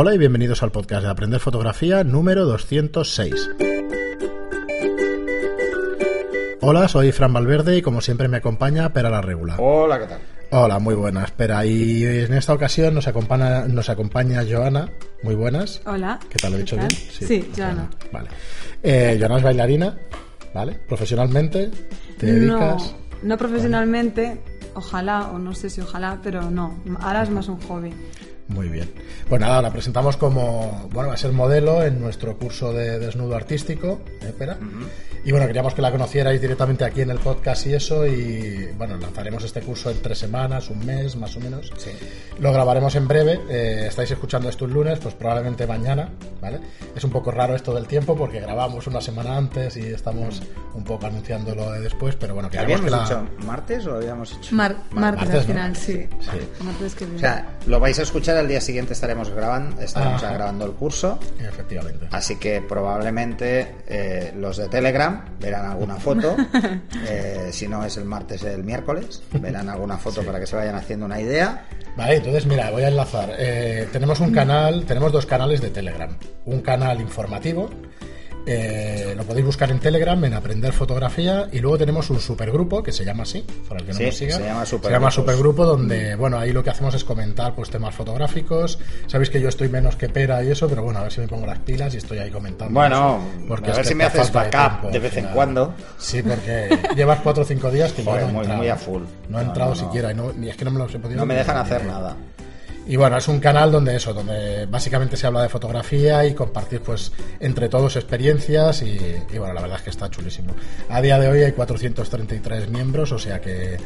Hola y bienvenidos al podcast de Aprender Fotografía número 206. Hola, soy Fran Valverde y como siempre me acompaña Pera la Regula. Hola, ¿qué tal? Hola, muy buenas. Espera, y en esta ocasión nos acompaña, nos acompaña Joana. Muy buenas. Hola. ¿Qué tal? ¿Lo he dicho bien? Sí, Joana. Vale. Eh, Joana es bailarina, ¿vale? Profesionalmente, te dedicas. No, no profesionalmente, ojalá, o no sé si ojalá, pero no. Ahora es más un hobby. Muy bien. Pues nada, la presentamos como, bueno, va a ser modelo en nuestro curso de desnudo artístico, ¿eh, Pera? Y bueno, queríamos que la conocierais directamente aquí en el podcast y eso, y bueno, lanzaremos este curso en tres semanas, un mes más o menos. Sí. Lo grabaremos en breve, eh, estáis escuchando esto el lunes, pues probablemente mañana, ¿vale? Es un poco raro esto del tiempo porque grabamos una semana antes y estamos un poco anunciándolo de después, pero bueno, ¿Habíamos que la... hecho martes o habíamos hecho...? Mar- martes, martes, al ¿no? final, sí. Sí. Martes que O viene. sea, lo vais a escuchar al día siguiente estaremos grabando, estaremos Ajá. grabando el curso. Efectivamente. Así que probablemente eh, los de Telegram verán alguna foto. Eh, si no es el martes, el miércoles. Verán alguna foto para que se vayan haciendo una idea. Vale, entonces mira, voy a enlazar. Eh, tenemos un canal, tenemos dos canales de Telegram. Un canal informativo, eh, lo podéis buscar en Telegram, en Aprender Fotografía, y luego tenemos un supergrupo que se llama así, para el que no Sí, nos siga. se llama Se llama Supergrupo, donde, bueno, ahí lo que hacemos es comentar pues temas fotográficos. Sabéis que yo estoy menos que pera y eso, pero bueno, a ver si me pongo las pilas y estoy ahí comentando. Bueno, a ver si me haces backup de vez en cuando. Sí, porque llevas cuatro o cinco días que Joder, yo no he muy- entrado. muy a full. No he No, entrado no, siquiera, y, no, ni es que no me los he podido No me dejan hacer nada. Y bueno, es un canal donde eso, donde básicamente se habla de fotografía y compartir pues entre todos experiencias y, bueno, la verdad es que está chulísimo. A día de hoy hay 433 miembros, o sea que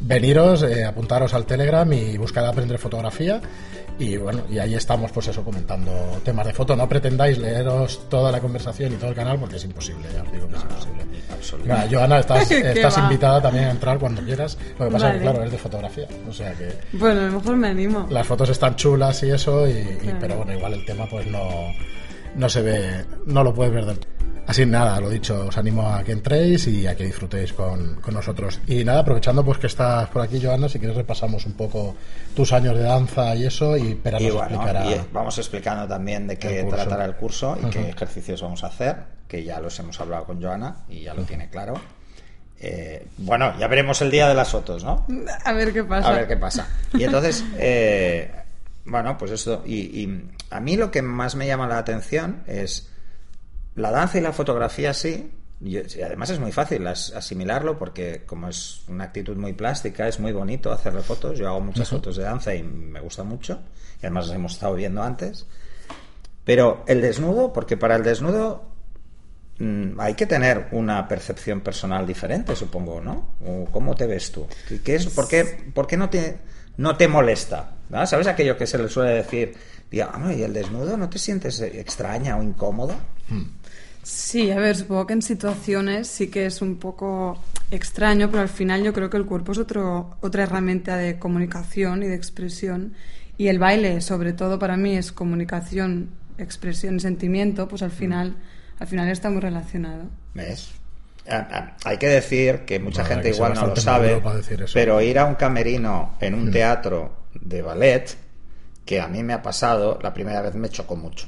veniros, eh, apuntaros al Telegram y buscad aprender fotografía y bueno, y ahí estamos pues eso comentando temas de foto. No pretendáis leeros toda la conversación y todo el canal porque es imposible, ya os digo que es imposible. absolutamente. Nada, Joana, estás, ¿Qué estás invitada también a entrar cuando quieras. Lo que pasa es que claro, es de fotografía, o sea que Bueno, a lo mejor me animo. las fotos están chulas y eso, y, pero bueno, igual el tema pues no, no se ve, no lo puedes ver del todo. Así nada, lo dicho, os animo a que entréis y a que disfrutéis con, con nosotros. Y nada, aprovechando pues que estás por aquí, Joana, si quieres repasamos un poco tus años de danza y eso, y Pera Y nos bueno, explicará. y, eh, vamos explicando también de qué el tratará el curso y qué ejercicios vamos a hacer, que ya los hemos hablado con Joana y ya lo tiene claro. Eh, bueno, ya veremos el día de las fotos, ¿no? A ver qué pasa. A ver qué pasa. Y entonces, eh, bueno, pues esto. Y, y a mí lo que más me llama la atención es la danza y la fotografía, sí. Y además es muy fácil as- asimilarlo porque como es una actitud muy plástica, es muy bonito hacerle fotos. Yo hago muchas fotos de danza y me gusta mucho. Y además las hemos estado viendo antes. Pero el desnudo, porque para el desnudo mm, hay que tener una percepción personal diferente, supongo, ¿no? ¿O ¿Cómo te ves tú? ¿Qué, qué es, por, qué, por qué no te, no te molesta? ¿no? ¿Sabes aquello que se le suele decir? Diga, "Ah, ¿y el desnudo no te sientes extraña o incómoda? Sí, a ver, supongo que en situaciones sí que es un poco extraño, pero al final yo creo que el cuerpo es otro, otra herramienta de comunicación y de expresión. Y el baile, sobre todo para mí, es comunicación, expresión y sentimiento, pues al final, al final está muy relacionado. ¿Ves? Ah, ah, Hay que decir que mucha Bueno, gente que igual no lo sabe, decir eso. pero ir a un camerino en un teatro de ballet, que a mí me ha pasado, la primera vez me chocó mucho.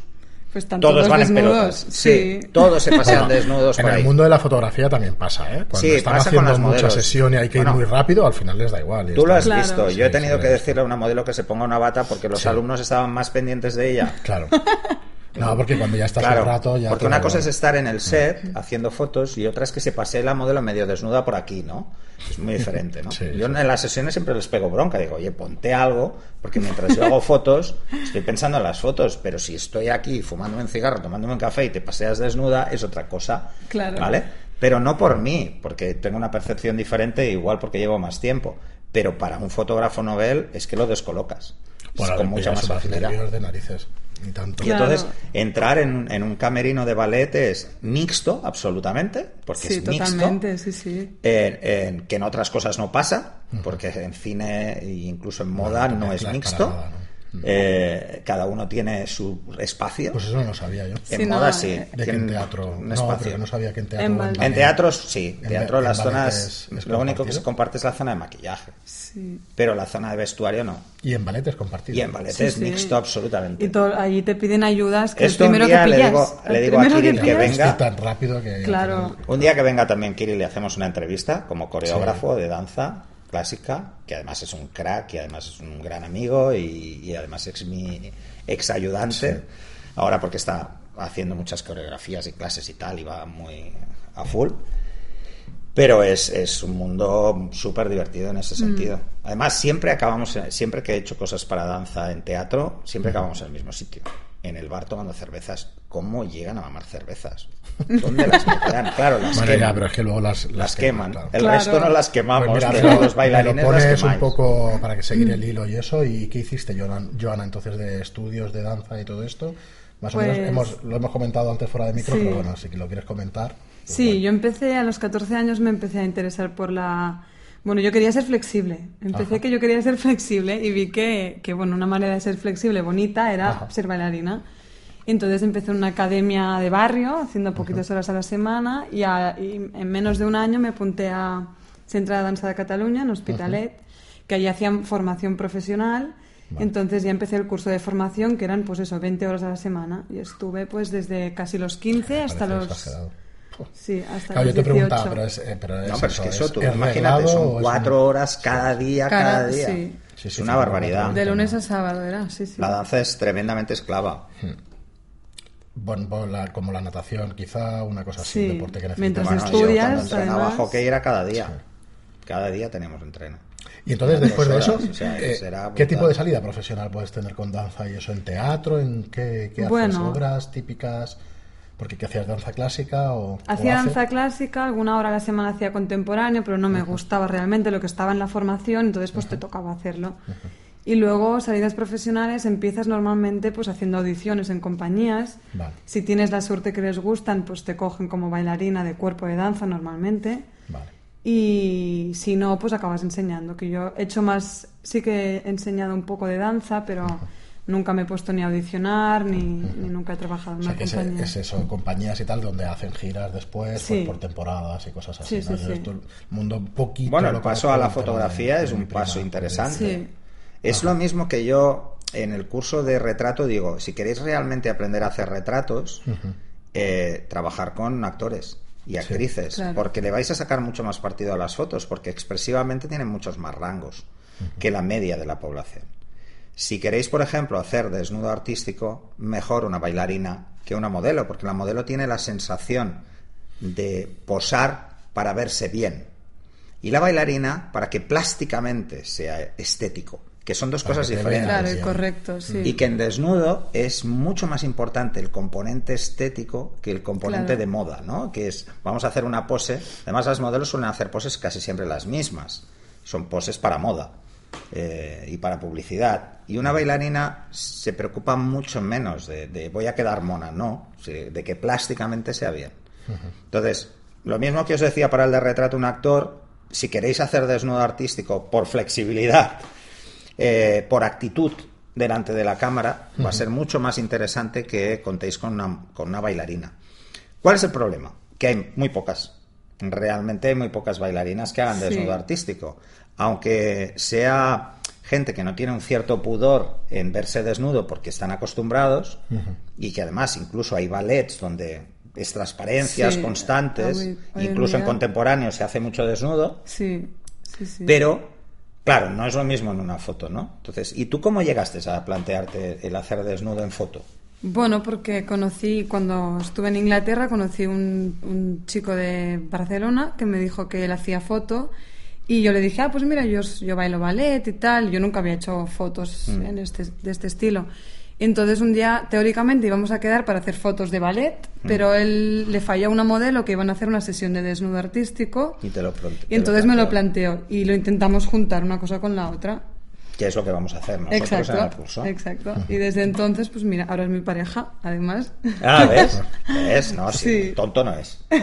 Pues están Todos todos, van en desnudos. pelotas. Sí, todos se pasean desnudos en por el ahí. mundo de la fotografía también pasa, ¿eh? Cuando Sí, están haciendo mucha sesión y hay que ir Bueno. muy rápido, al final les da igual. Tú lo has Claro. visto. Yo he tenido sí, que decirle a una modelo que se ponga una bata porque los Sí. alumnos estaban más pendientes de ella. Claro. No, porque cuando ya estás Claro, un rato ya... porque una cosa es estar en el set haciendo fotos y otra es que se pasee la modelo medio desnuda por aquí, ¿no? Es muy diferente, ¿no? Sí, yo sí. en las sesiones siempre les pego bronca, digo, oye, ponte algo, porque mientras yo hago fotos, estoy pensando en las fotos, pero si estoy aquí fumándome un cigarro, tomándome un café y te paseas desnuda, es otra cosa, Claro. ¿vale? Pero no por mí, porque tengo una percepción diferente, igual porque llevo más tiempo, pero para un fotógrafo novel es que lo descolocas. Bueno, Es con mucha más facilidad. de narices. Ni tanto. Y Claro. entonces entrar en, en un camerino de ballet es mixto, absolutamente, porque Sí, es mixto. totalmente, sí, sí. en- en- que en otras cosas no pasa, porque en cine e incluso en moda No, es mixto. Eh, cada uno tiene su espacio. Pues eso no lo sabía yo. en Sí, no, moda sí. eh, De que tienen en teatro. un No, espacio. pero no sabía que en teatro. En teatros sí, En teatro las zonas, es- es lo único que se comparte es la zona de maquillaje, Sí. pero la zona de vestuario no. Y en ballet es compartido. Y en ballet Sí, es sí. mixto absolutamente. Y todo, allí te piden ayudas que Esto el un primero día que le pillas. digo- el le digo a Kirill que venga. Es tan rápido que. Claro. Un día que venga también Kirill le hacemos una entrevista como coreógrafo de danza clásica, que además es un crack y además es un gran amigo y, y además es mi ex ayudante. Ahora porque está haciendo muchas coreografías y clases y tal y va muy a full. Pero es, es un mundo súper divertido en Mm. ese sentido. Además, siempre acabamos, siempre que he hecho cosas para danza en teatro, siempre acabamos en el mismo sitio. En el bar tomando cervezas. ¿Cómo llegan a mamar cervezas? ¿Dónde las meterán? Claro, las Bueno, ya, pero es que luego las, Las queman. claro. El Claro. resto no las quemamos, Pues mira, pero los bailarines lo pones un poco para que seguir el hilo y eso. ¿Y qué hiciste, Joana, entonces de estudios de danza y todo esto? Más o Pues- menos hemos, lo hemos comentado antes fuera de micro, Sí. pero bueno, si lo quieres comentar. pues Sí, bueno. yo empecé a los 14 años, me empecé a interesar por la... Bueno, yo quería ser flexible. Empecé Ajá. que yo quería ser flexible y vi que, que, bueno, una manera de ser flexible bonita era Ajá. ser bailarina. Entonces empecé en una academia de barrio, haciendo poquitas horas a la semana y, a- y en menos de un año me apunté a Centro de Danza de Cataluña, en Hospitalet, que allí hacían formación profesional. Vale. Entonces ya empecé el curso de formación, que eran pues eso, 20 horas a la semana. Y estuve pues desde casi los 15 hasta los... exagerado. Sí, hasta Claro, yo te 18. preguntaba, pero es, eh, pero es No, pero es eso, que eso, tú ¿es imagínate, son es cuatro un- horas cada día, Cada- cada día. sí. Sí, es sí, una sí, barbaridad. De lunes a sábado era, sí, sí. La danza es tremendamente esclava. Bueno, bueno, la- como la natación, quizá una cosa así, Sí, un deporte que necesita. mientras Bueno, estudias, yo cuando entrenaba además- hockey era cada día. Cada día teníamos entreno. Y entonces, después de eso, o sea, eh, ¿qué tipo de salida profesional puedes tener con danza y eso? ¿En teatro? ¿En qué, qué haces? Bueno. ¿Obras típicas? Porque ¿qué hacías? ¿Danza clásica o...? Hacía o danza clásica, alguna hora a la semana hacía contemporáneo, pero no me gustaba realmente lo que estaba en la formación, entonces pues te tocaba hacerlo. Y luego salidas profesionales empiezas normalmente pues haciendo audiciones en compañías. Vale. Si tienes la suerte que les gustan, pues te cogen como bailarina de cuerpo de danza normalmente. Vale. Y si no, pues acabas enseñando. Que yo he hecho más, sí que he enseñado un poco de danza, pero nunca me he puesto ni a audicionar, ni, ni nunca he trabajado en O sea, una que es, compañía. es eso, compañías y tal, donde hacen giras después Sí. por, por temporadas y cosas así. Sí, ¿no? sí, Yo sí. esto, el mundo un poquito... Bueno, el lo paso a la fotografía es un prima, paso interesante. Sí. Es lo mismo que yo en el curso de retrato digo, si queréis realmente aprender a hacer retratos, eh, trabajar con actores y actrices, Claro. porque le vais a sacar mucho más partido a las fotos, porque expresivamente tienen muchos más rangos que la media de la población. Si queréis, por ejemplo, hacer desnudo artístico, mejor una bailarina que una modelo, porque la modelo tiene la sensación de posar para verse bien. Y la bailarina para que plásticamente sea estético, que son dos Para cosas diferentes. Claro, y correcto, sí. Y que en desnudo es mucho más importante el componente estético que el componente Claro. de moda, ¿no? Que es, vamos a hacer una pose. Además, las modelos suelen hacer poses casi siempre las mismas. Son poses para moda eh, y para publicidad. Y una bailarina se preocupa mucho menos de, de voy a quedar mona, no, de que plásticamente sea bien. Entonces, lo mismo que os decía para el de retrato un actor, si queréis hacer desnudo artístico por flexibilidad, eh, por actitud delante de la cámara, va a ser mucho más interesante que contéis con una, con una bailarina. ¿Cuál es el problema? Que hay muy pocas. Realmente hay muy pocas bailarinas que hagan Sí. desnudo artístico. Aunque sea gente que no tiene un cierto pudor en verse desnudo porque están acostumbrados y que además incluso hay ballets donde es transparencias Sí, constantes, hoy- hoy en incluso en día- contemporáneo se hace mucho desnudo, Sí, sí, sí. pero, claro, no es lo mismo en una foto, ¿no? Entonces, ¿y tú cómo llegaste a plantearte el hacer desnudo en foto? Bueno, porque conocí, cuando estuve en Inglaterra, conocí un, un chico de Barcelona que me dijo que él hacía foto y yo le dije, ah, pues mira, yo, yo bailo ballet y tal. Yo nunca había hecho fotos Mm. en este, de este estilo. Entonces un día, teóricamente, íbamos a quedar para hacer fotos de ballet, Mm. pero él le falló a una modelo que iban a hacer una sesión de desnudo artístico. Y te lo Y entonces me lo planteó y lo intentamos juntar una cosa con la otra. Que es lo que vamos a hacer nosotros Exacto, en el curso. exacto. Y desde entonces, pues mira, ahora es mi pareja, además. Ah, ¿ves? ¿Ves? No, sí, Sí. tonto no es.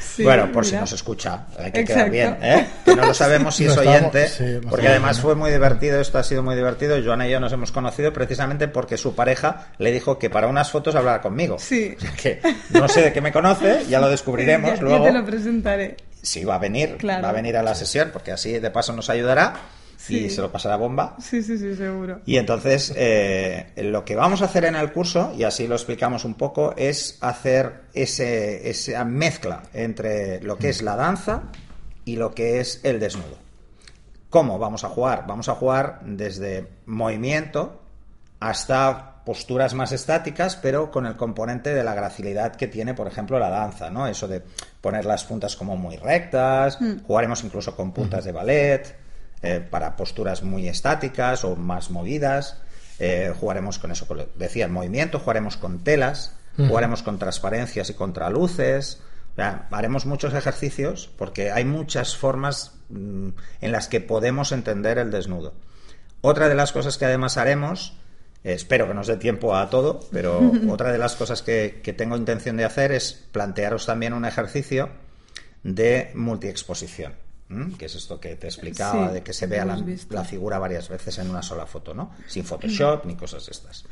Sí, bueno, por si mira. nos escucha, hay que Exacto. quedar bien, ¿eh? Que no lo sabemos si No es oyente, sí, no porque además bien. fue muy divertido, esto ha sido muy divertido. Joana y yo nos hemos conocido precisamente porque su pareja le dijo que para unas fotos hablara conmigo. Sí. O sea que no sé de qué me conoce, ya lo descubriremos Ya- ya luego. te lo presentaré. Sí, va a venir, Claro. va a venir a la sesión, porque así de paso nos ayudará y Sí. se lo pasará bomba. Sí, sí, sí, seguro. Y entonces, eh, lo que vamos a hacer en el curso, y así lo explicamos un poco, es hacer ese, esa mezcla entre lo que es la danza y lo que es el desnudo. ¿Cómo vamos a jugar? Vamos a jugar desde movimiento hasta posturas más estáticas, pero con el componente de la gracilidad que tiene, por ejemplo, la danza, ¿no? Eso de poner las puntas como muy rectas, jugaremos incluso con puntas de ballet, eh, para posturas muy estáticas o más movidas, eh, jugaremos con eso, como decía, el movimiento, jugaremos con telas, jugaremos con transparencias y contraluces, o sea, haremos muchos ejercicios porque hay muchas formas mm, en las que podemos entender el desnudo. Otra de las cosas que además haremos, eh, espero que nos dé tiempo a todo, pero otra de las cosas que, que tengo intención de hacer es plantearos también un ejercicio de multiexposición, que es esto que te explicaba, Sí, de que se vea la, figura varias veces en una sola foto, ¿no? Sin Photoshop ni cosas de estas.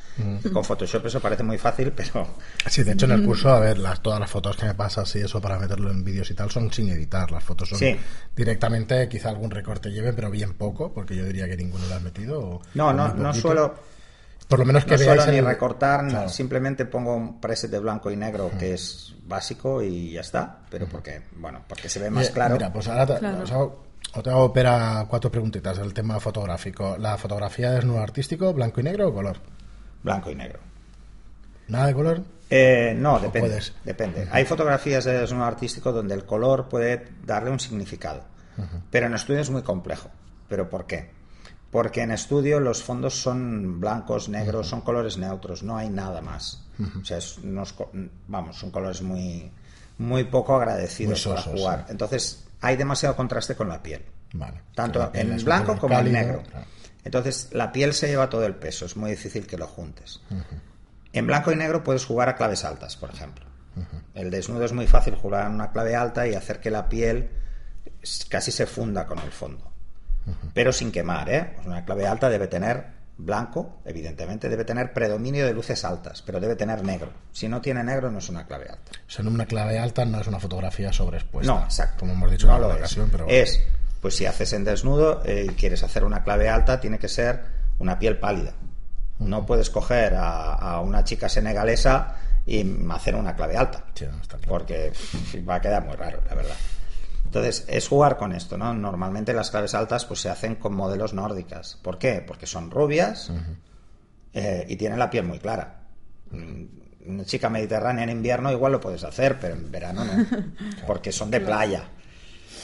Con Photoshop eso parece muy fácil, pero Sí, de hecho en el curso, a ver, las, todas las fotos que me pasas y eso para meterlo en vídeos y tal son sin editar. Las fotos son Sí. directamente, quizá algún recorte lleven, pero bien poco, porque yo diría que ninguno lo has metido. o- no, o no, no suelo Por lo menos que no veáis suelo ni recortar, Claro. simplemente pongo un preset de blanco y negro que es básico y ya está, pero porque, bueno, porque se ve más claro. Mira, pues ahora te, Claro. os hago, os te hago cuatro preguntitas del tema fotográfico. ¿La fotografía es nuevo artístico, blanco y negro o color? Blanco y negro. ¿Nada de color? Eh, no, depende. puedes? Depende. Hay fotografías de desnudo artístico donde el color puede darle un significado. Pero en estudio es muy complejo. ¿Pero por qué? Porque en estudio los fondos son blancos, negros, son colores neutros, no hay nada más. O sea, es unos vamos, son colores muy, muy poco agradecidos Muy para jugar. sí. Entonces, hay demasiado contraste con la piel. Vale. Tanto en un blanco como en cálido, negro. claro. Entonces, la piel se lleva todo el peso, es muy difícil que lo juntes. En blanco y negro puedes jugar a claves altas, por ejemplo. El desnudo es muy fácil jugar en una clave alta y hacer que la piel casi se funda con el fondo. Pero sin quemar, ¿eh? Pues una clave alta debe tener blanco, evidentemente, debe tener predominio de luces altas, pero debe tener negro. Si no tiene negro, no es una clave alta. O sea, una clave alta no es una fotografía sobreexpuesta. No, exacto. Como hemos dicho no en lo alguna es. pero Es, pues si haces en desnudo eh, y quieres hacer una clave alta, tiene que ser una piel pálida. No puedes coger a, a una chica senegalesa y hacer una clave alta. Sí, no, está claro. Porque va a quedar muy raro, la verdad. Entonces, es jugar con esto, ¿no? Normalmente las claves altas pues se hacen con modelos nórdicas. ¿Por qué? Porque son rubias eh, y tienen la piel muy clara. Mm, Una chica mediterránea en invierno igual lo puedes hacer, pero en verano no. Porque son de playa.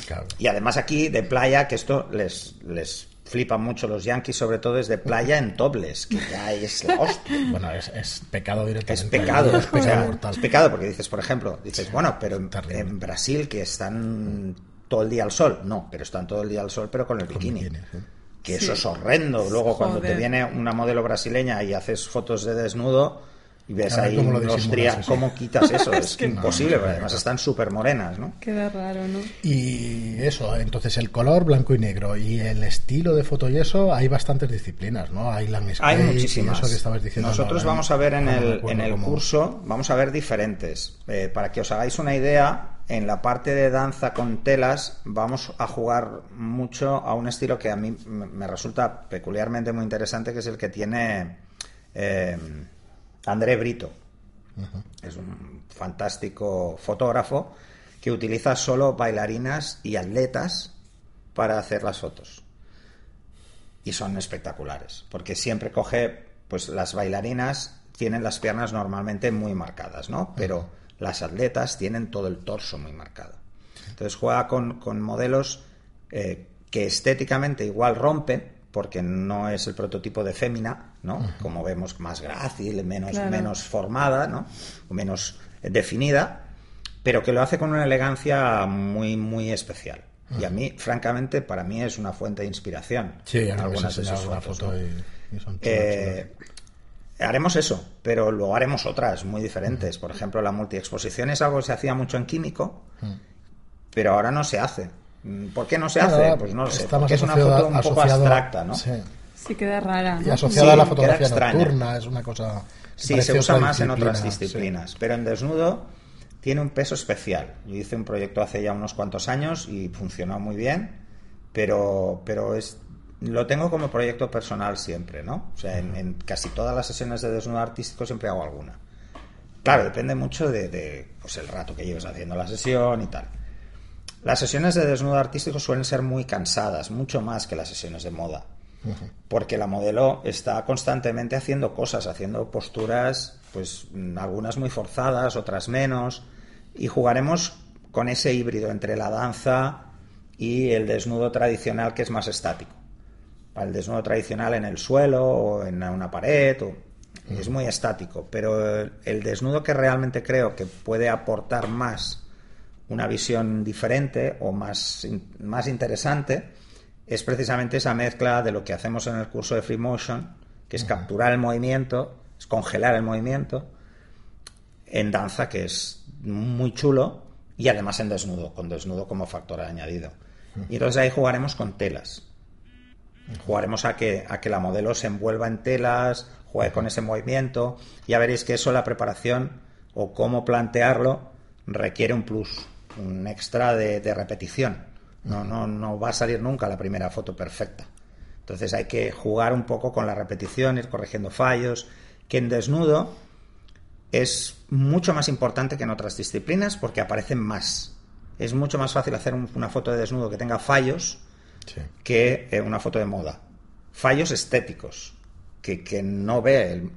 Claro. Y además aquí de playa, que esto les, les flipa mucho los yankees, sobre todo es de playa en tobles, que ya es la hostia. Bueno, es, es pecado directamente. Es pecado, Es o pecado sea, mortal. es pecado porque dices, por ejemplo, dices, bueno, pero en, Brasil que están todo el día al sol, no, pero están todo el día al sol, pero con el Con bikini. Que Sí. eso es horrendo. Luego cuando te viene una modelo brasileña y haces fotos de desnudo y ves ahí cómo lo los disimulas tria- eso. cómo quitas eso, es que imposible, no porque además están súper morenas, ¿no? Queda raro, ¿no? Y eso, entonces el color blanco y negro y el estilo de foto y eso, hay bastantes disciplinas, ¿no? Hay landscape Hay muchísimas. eso que estabas diciendo. Nosotros no, vamos a ver en no el, en el cómo- curso, vamos a ver diferentes. Eh, para que os hagáis una idea, en la parte de danza con telas vamos a jugar mucho a un estilo que a mí me me resulta peculiarmente muy interesante, que es el que tiene eh, André Brito. Es un fantástico fotógrafo que utiliza solo bailarinas y atletas para hacer las fotos y son espectaculares, porque siempre coge, pues las bailarinas tienen las piernas normalmente muy marcadas, ¿no? Pero las atletas tienen todo el torso muy marcado. Entonces juega con, con modelos eh, que estéticamente igual rompen, porque no es el prototipo de fémina, ¿no? Como vemos, más grácil, menos, Claro. menos formada, ¿no? O menos eh, definida, pero que lo hace con una elegancia muy, muy especial. Y a mí, francamente, para mí es una fuente de inspiración. Sí, algunas de sus fotos, foto ¿no? y, y son chulas, Eh, chulas. haremos eso, pero luego haremos otras muy diferentes. Por ejemplo, la multiexposición es algo que se hacía mucho en químico, pero ahora no se hace. Mm, ¿Por qué no se hace? Pues no lo sé. está más Porque es una foto un poco abstracta, ¿no? Sí. Sí queda rara, Y ¿no? asociada a la Sí, fotografía nocturna, es una cosa. Sí, se usa más en otras sí. disciplinas, pero en desnudo tiene un peso especial. Yo hice un proyecto hace ya unos cuantos años y funcionó muy bien, pero, pero es, lo tengo como proyecto personal siempre, ¿no? O sea, en, en casi todas las sesiones de desnudo artístico siempre hago alguna. Claro, depende mucho de, de, pues el rato que lleves haciendo la sesión y tal. Las sesiones de desnudo artístico suelen ser muy cansadas, mucho más que las sesiones de moda. Porque la modelo está constantemente haciendo cosas, haciendo posturas, pues mm, algunas muy forzadas, otras menos, y jugaremos con ese híbrido entre la danza y el desnudo tradicional que es más estático. El desnudo tradicional en el suelo o en una pared o- es muy estático, pero el desnudo que realmente creo que puede aportar más una visión diferente o más, más interesante es precisamente esa mezcla de lo que hacemos en el curso de Free Motion, que es capturar el movimiento, es congelar el movimiento, en danza, que es muy chulo, y además en desnudo, con desnudo como factor añadido. Y entonces ahí jugaremos con telas. Jugaremos a que, a que la modelo se envuelva en telas, juegue con ese movimiento. Ya veréis que eso, la preparación o cómo plantearlo, requiere un plus, un extra de, de repetición. No, no, no va a salir nunca la primera foto perfecta. Entonces hay que jugar un poco con la repetición, ir corrigiendo fallos, que en desnudo es mucho más importante que en otras disciplinas porque aparecen más. Es mucho más fácil hacer un- una foto de desnudo que tenga fallos Sí. que eh, una foto de moda. Fallos estéticos, que, que no ve, el-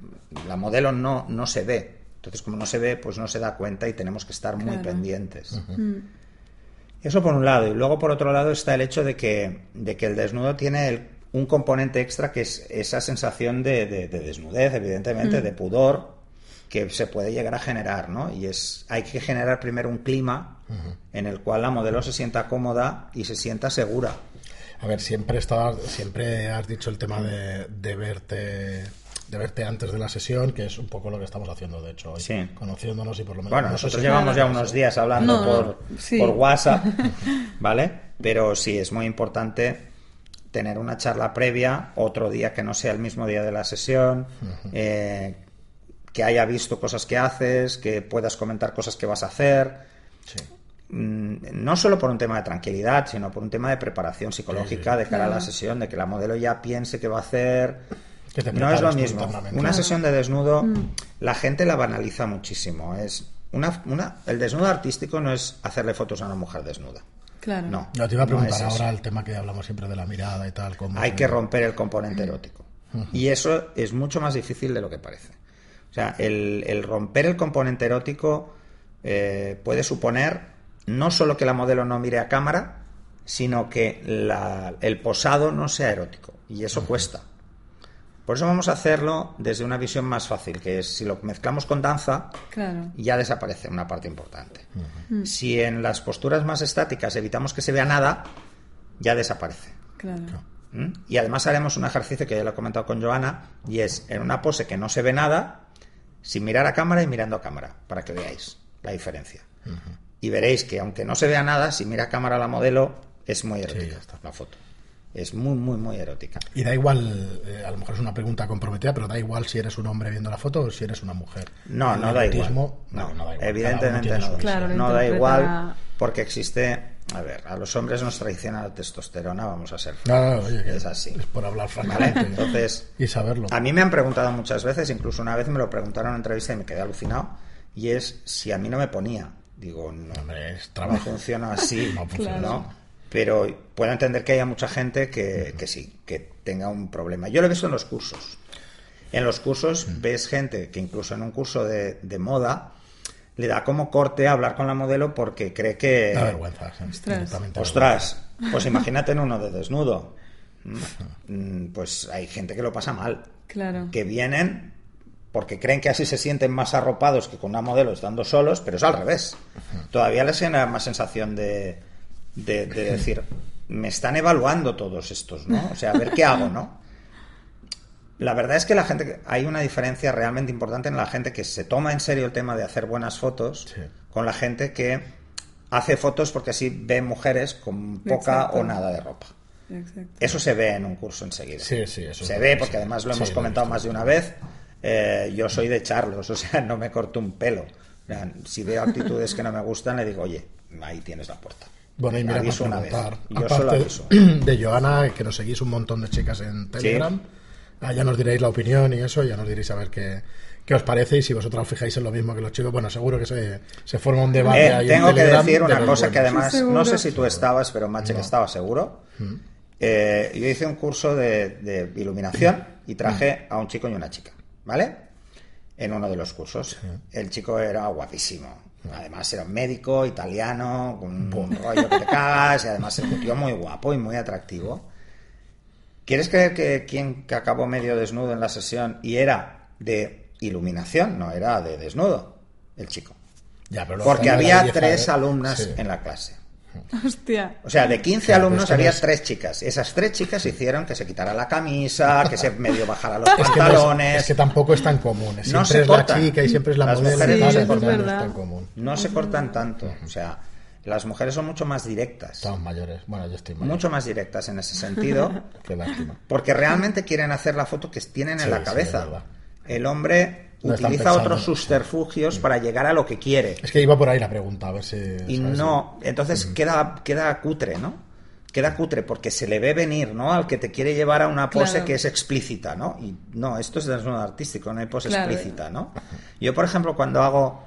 la modelo no, no se ve. Entonces, como no se ve, pues no se da cuenta y tenemos que estar muy pendientes. Eso por un lado. Y luego por otro lado está el hecho de que, de que el desnudo tiene el- un componente extra que es esa sensación de, de- de desnudez, evidentemente, de pudor, que se puede llegar a generar, ¿no? Y es, hay que generar primero un clima en el cual la modelo se sienta cómoda y se sienta segura. A ver, siempre estaba, siempre has dicho el tema de, de verte de verte antes de la sesión, que es un poco lo que estamos haciendo, de hecho, hoy, Sí. conociéndonos y por lo menos... Bueno, nosotros llevamos ya unos días hablando No, por, sí. por WhatsApp, ¿vale? Pero sí, es muy importante tener una charla previa, otro día que no sea el mismo día de la sesión, eh, que haya visto cosas que haces, que puedas comentar cosas que vas a hacer. Sí. Mm, No solo por un tema de tranquilidad, sino por un tema de preparación psicológica de cara a la sesión, de que la modelo ya piense que va a hacer. Que te No es lo mismo. Una sesión de desnudo, la gente la banaliza muchísimo. Es una, una, el desnudo artístico no es hacerle fotos a una mujer desnuda. Claro. No. Yo te iba a no preguntar es ahora el tema que hablamos siempre de la mirada y tal. Cómo Hay que romper el componente erótico. Y eso es mucho más difícil de lo que parece. O sea, el, el romper el componente erótico eh, puede suponer no solo que la modelo no mire a cámara, sino que la- el posado no sea erótico. Y eso cuesta. Por eso vamos a hacerlo desde una visión más fácil, que es si lo mezclamos con danza, Claro. ya desaparece una parte importante. Si en las posturas más estáticas evitamos que se vea nada, ya desaparece. Claro. ¿Mm? Y además haremos un ejercicio que ya lo he comentado con Joana, y es en una pose que no se ve nada, sin mirar a cámara y mirando a cámara, para que veáis la diferencia. Y veréis que aunque no se vea nada, si mira a cámara la modelo, es muy erótica está. la foto. Es muy, muy, muy erótica. Y da igual, eh, a lo mejor es una pregunta comprometida, pero da igual si eres un hombre viendo la foto o si eres una mujer. No, El no da igual. No, no, no da igual. Evidentemente no. Claro, no da igual porque existe... A ver, a los hombres nos traiciona la testosterona, vamos a ser no, no, oye, que Es así. Es por hablar ¿Vale? francamente. Entonces, y saberlo. A mí me han preguntado muchas veces, incluso una vez me lo preguntaron en una entrevista y me quedé alucinado, y es si a mí no me ponía. Digo, no, Hombre, es no trabajo. funciona así, No funciona ¿no? Pero puedo entender que haya mucha gente que, que sí, que tenga un problema. Yo lo he visto en los cursos. En los cursos ves gente que incluso en un curso de, de moda le da como corte a hablar con la modelo porque cree que... Da vergüenza. Ostras. Ostras, pues imagínate en uno de desnudo. Mm, Pues hay gente que lo pasa mal Claro. que vienen porque creen que así se sienten más arropados que con una modelo estando solos, pero es al revés. Todavía les genera más sensación de, de, de decir, me están evaluando todos estos, ¿no? O sea, a ver qué hago, ¿no? La verdad es que la gente, hay una diferencia realmente importante en la gente que se toma en serio el tema de hacer buenas fotos Sí. con la gente que hace fotos porque así ve mujeres con poca Exacto. o nada de ropa. Exacto. Eso se ve en un curso enseguida. Sí, sí, eso Se ve porque sí. además lo Sí, hemos comentado más de una vez. Eh, yo soy de charlos, o sea, no me corto un pelo. Si veo actitudes que no me gustan, le digo, oye, ahí tienes la puerta. Bueno, y mira, Aviso por una vez. aparte aviso. de Joana, que nos seguís un montón de chicas en Telegram, ah, ya nos diréis la opinión y eso, ya nos diréis a ver qué, qué os parece y si vosotros os fijáis en lo mismo que los chicos. Bueno, seguro que se, se forma un debate Eh, ahí tengo en que Telegram decir de una cosa que además, no sé si tú estabas, pero Mache que estaba seguro. Mm. Eh, yo hice un curso de, de iluminación y traje a un chico y una chica, ¿vale? En uno de los cursos. El chico era guapísimo. Además era un médico, italiano, con un rollo que te cagas y además era un tío muy guapo y muy atractivo. ¿Quieres creer que quien que acabó medio desnudo en la sesión y era de iluminación, no era de desnudo, el chico? Ya, pero lo Porque había tres alumnas sí. en la clase. Hostia. O sea, de 15 Claro, alumnos había es- tres chicas. Esas tres chicas hicieron que se quitara la camisa, que se medio bajara los Es que, no es, pantalones. es que tampoco es tan común. Siempre No se es la chica y siempre es la Las modelo. mujeres no tal, se entonces cortan. no es tan común. No se cortan tanto. O sea, las mujeres son mucho más directas. Estamos mayores. Bueno, yo estoy mayor. Mucho más directas en ese sentido. Qué lástima. Porque realmente quieren hacer la foto que tienen en Sí, la cabeza. El hombre No utiliza otros subterfugios para llegar a lo que quiere. Es que iba por ahí la pregunta, a ver si. Y ¿sabes? no, entonces queda, queda cutre, ¿no? Queda cutre porque se le ve venir, ¿no? Al que te quiere llevar a una pose Claro. que es explícita, ¿no? Y no, esto es desnudo artístico, no hay pose Claro. explícita, ¿no? Yo, por ejemplo, cuando hago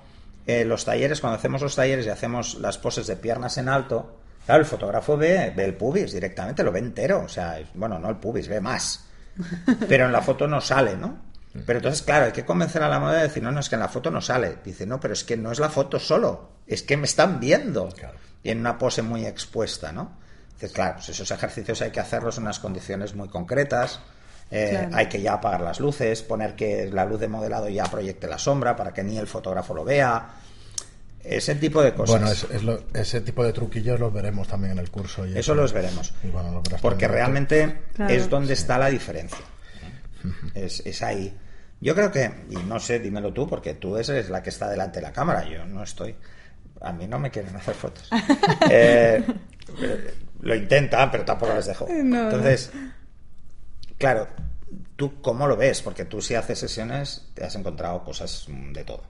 eh, los talleres, cuando hacemos los talleres y hacemos las poses de piernas en alto, claro, el fotógrafo ve, ve el pubis directamente, lo ve entero, o sea, bueno, no el pubis, ve más. Pero en la foto no sale, ¿no? Pero entonces, claro, hay que convencer a la moda de decir, no, no, es que en la foto no sale. Dice, no, pero es que no es la foto solo, es que me están viendo. Claro. Y en una pose muy expuesta, ¿no? Dices, claro, pues esos ejercicios hay que hacerlos en unas condiciones muy concretas. eh, Claro. Hay que ya apagar las luces, poner que la luz de modelado ya proyecte la sombra para que ni el fotógrafo lo vea. Ese tipo de cosas. Bueno, es- es lo- ese tipo de truquillos los veremos también en el curso. y Eso los veremos. y bueno, lo verás Porque realmente Claro. es donde está la diferencia. Es, es ahí. Yo creo que, y no sé, dímelo tú, porque tú eres la que está delante de la cámara, yo no estoy. A mí no me quieren hacer fotos. Eh, lo intentan, pero tampoco les dejo. No, no. Entonces, claro, ¿tú cómo lo ves? Porque tú si haces sesiones te has encontrado cosas de todo.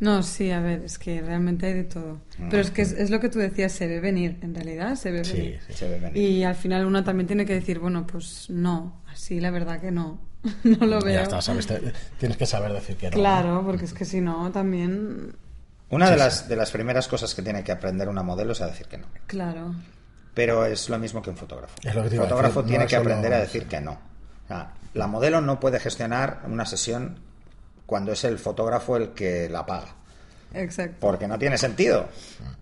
No, sí, a ver, es que realmente hay de todo. Pero es que es, es lo que tú decías, se ve venir, en realidad se ve Sí, venir. sí. Se ve venir. Y al final uno también tiene que decir, bueno, pues no, así la verdad que no, no lo veo. Ya está, sabes, te- tienes que saber decir que no. Claro, porque es que si no, también, Una Sí, de, sí. las, de las primeras cosas que tiene que aprender una modelo es a decir que no. claro. Pero es lo mismo que un fotógrafo. Es lo que te el fotógrafo decir, tiene que solo- aprender a decir que no. O sea, la modelo no puede gestionar una sesión cuando es el fotógrafo el que la paga. Exacto. Porque no tiene sentido.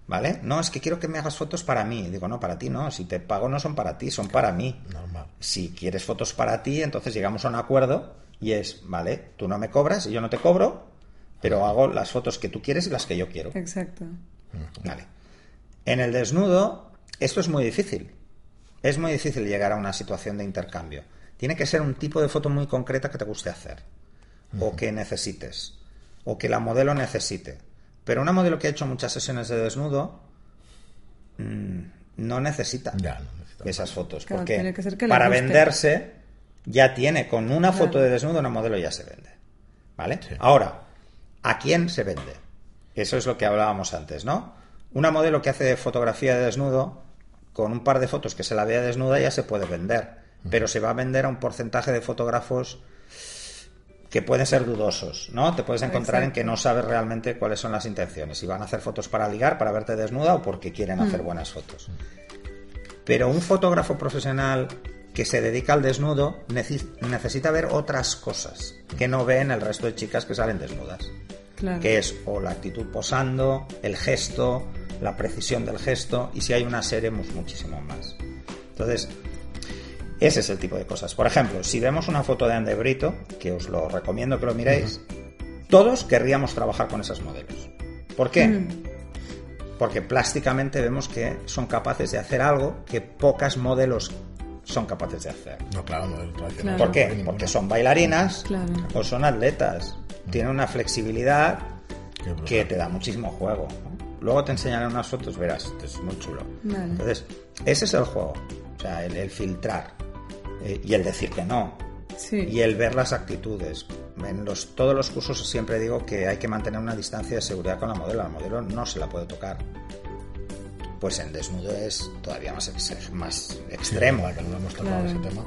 ¿Vale? No, es que quiero que me hagas fotos para mí. Digo, no, para ti no. Si te pago no son para ti, son para mí. Normal. Si quieres fotos para ti, entonces llegamos a un acuerdo y es, vale, tú no me cobras y yo no te cobro, pero hago las fotos que tú quieres y las que yo quiero. Exacto. Vale. En el desnudo, esto es muy difícil. Es muy difícil llegar a una situación de intercambio. Tiene que ser un tipo de foto muy concreta que te guste hacer. O que necesites. O que la modelo necesite. Pero una modelo que ha hecho muchas sesiones de desnudo mm, no necesita Ya, no necesita. esas fotos. Claro, porque tiene que ser que le para guste. venderse ya tiene, con una Claro. foto de desnudo, una modelo ya se vende. ¿Vale? Sí. Ahora, ¿a quién se vende? Eso es lo que hablábamos antes, ¿no? Una modelo que hace fotografía de desnudo, con un par de fotos que se la vea desnuda ya se puede vender, pero se va a vender a un porcentaje de fotógrafos que pueden ser dudosos, ¿no? Te puedes encontrar en que no sabes realmente cuáles son las intenciones, si van a hacer fotos para ligar, para verte desnuda o porque quieren Mm. hacer buenas fotos. Pero un fotógrafo profesional que se dedica al desnudo neces- necesita ver otras cosas que no ven el resto de chicas que salen desnudas Claro. que es o la actitud posando, el gesto, la precisión del gesto, y si hay una serie, muchísimo más. Entonces, ese es el tipo de cosas. Por ejemplo, si vemos una foto de Ande Brito, que os lo recomiendo que lo miréis, todos querríamos trabajar con esas modelos. ¿Por qué? Porque plásticamente vemos que son capaces de hacer algo que pocas modelos son capaces de hacer. No, claro, no tradicional. ¿Por qué? Porque son bailarinas Claro. o son atletas. Tienen una flexibilidad que te da muchísimo juego. Luego te enseñaré unas fotos, verás, es muy chulo. Vale. Entonces, ese es el juego. O sea, el, el filtrar eh, y el decir que no. Sí. Y el ver las actitudes. En los, todos los cursos siempre digo que hay que mantener una distancia de seguridad con la modelo. La modelo no se la puede tocar. Pues en desnudo es todavía más, ex- más Sí, extremo. verdad que no hemos tocado Claro. ese tema.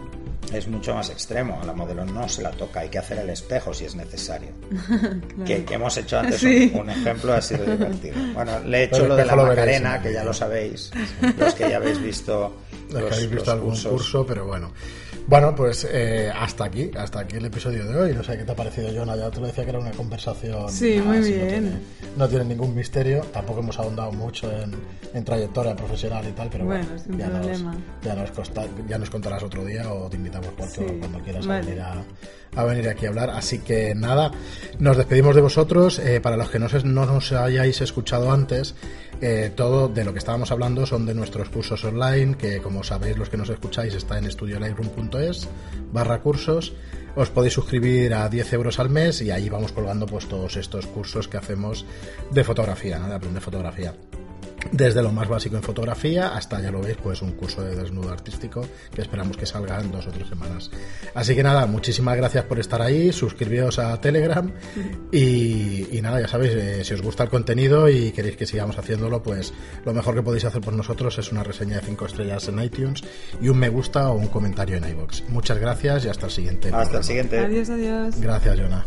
Es mucho más extremo. A la modelo no se la toca. Hay que hacer el espejo si es necesario. que, que hemos hecho antes Sí. un, un ejemplo, ha sido divertido. Bueno, le he hecho Pero lo de la veréis Macarena, en el que ya lo sabéis. Los que ya habéis visto. Los los- que habéis visto algún cursos. curso, pero bueno. Bueno, pues eh, hasta aquí, hasta aquí el episodio de hoy. No sé qué te ha parecido, Jonah. Ya te lo decía que era una conversación. Sí, muy bien. No tiene, no tiene ningún misterio. Tampoco hemos ahondado mucho en, en trayectoria profesional y tal, pero bueno, Bueno, sin ya, nos, problema. ya, nos costa- ya nos contarás otro día o te invitamos cuando, Sí, cuando quieras a, venir a, a venir aquí a hablar. Así que nada, nos despedimos de vosotros. Eh, para los que no, no nos hayáis escuchado antes, eh, todo de lo que estábamos hablando son de nuestros cursos online, que como sabéis los que nos escucháis está en estudiolightroom.es barra cursos. Os podéis suscribir a 10 euros al mes y ahí vamos colgando pues todos estos cursos que hacemos de fotografía, de aprender fotografía. Desde lo más básico en fotografía hasta, ya lo veis, pues un curso de desnudo artístico que esperamos que salga en dos o tres semanas. Así que nada, muchísimas gracias por estar ahí, suscribíos a Telegram y, y nada, ya sabéis, eh, si os gusta el contenido y queréis que sigamos haciéndolo, pues lo mejor que podéis hacer por nosotros es una reseña de 5 estrellas en iTunes y un me gusta o un comentario en iBox. Muchas gracias y hasta el siguiente. Hasta el siguiente. Adiós, adiós. Gracias, Jonah.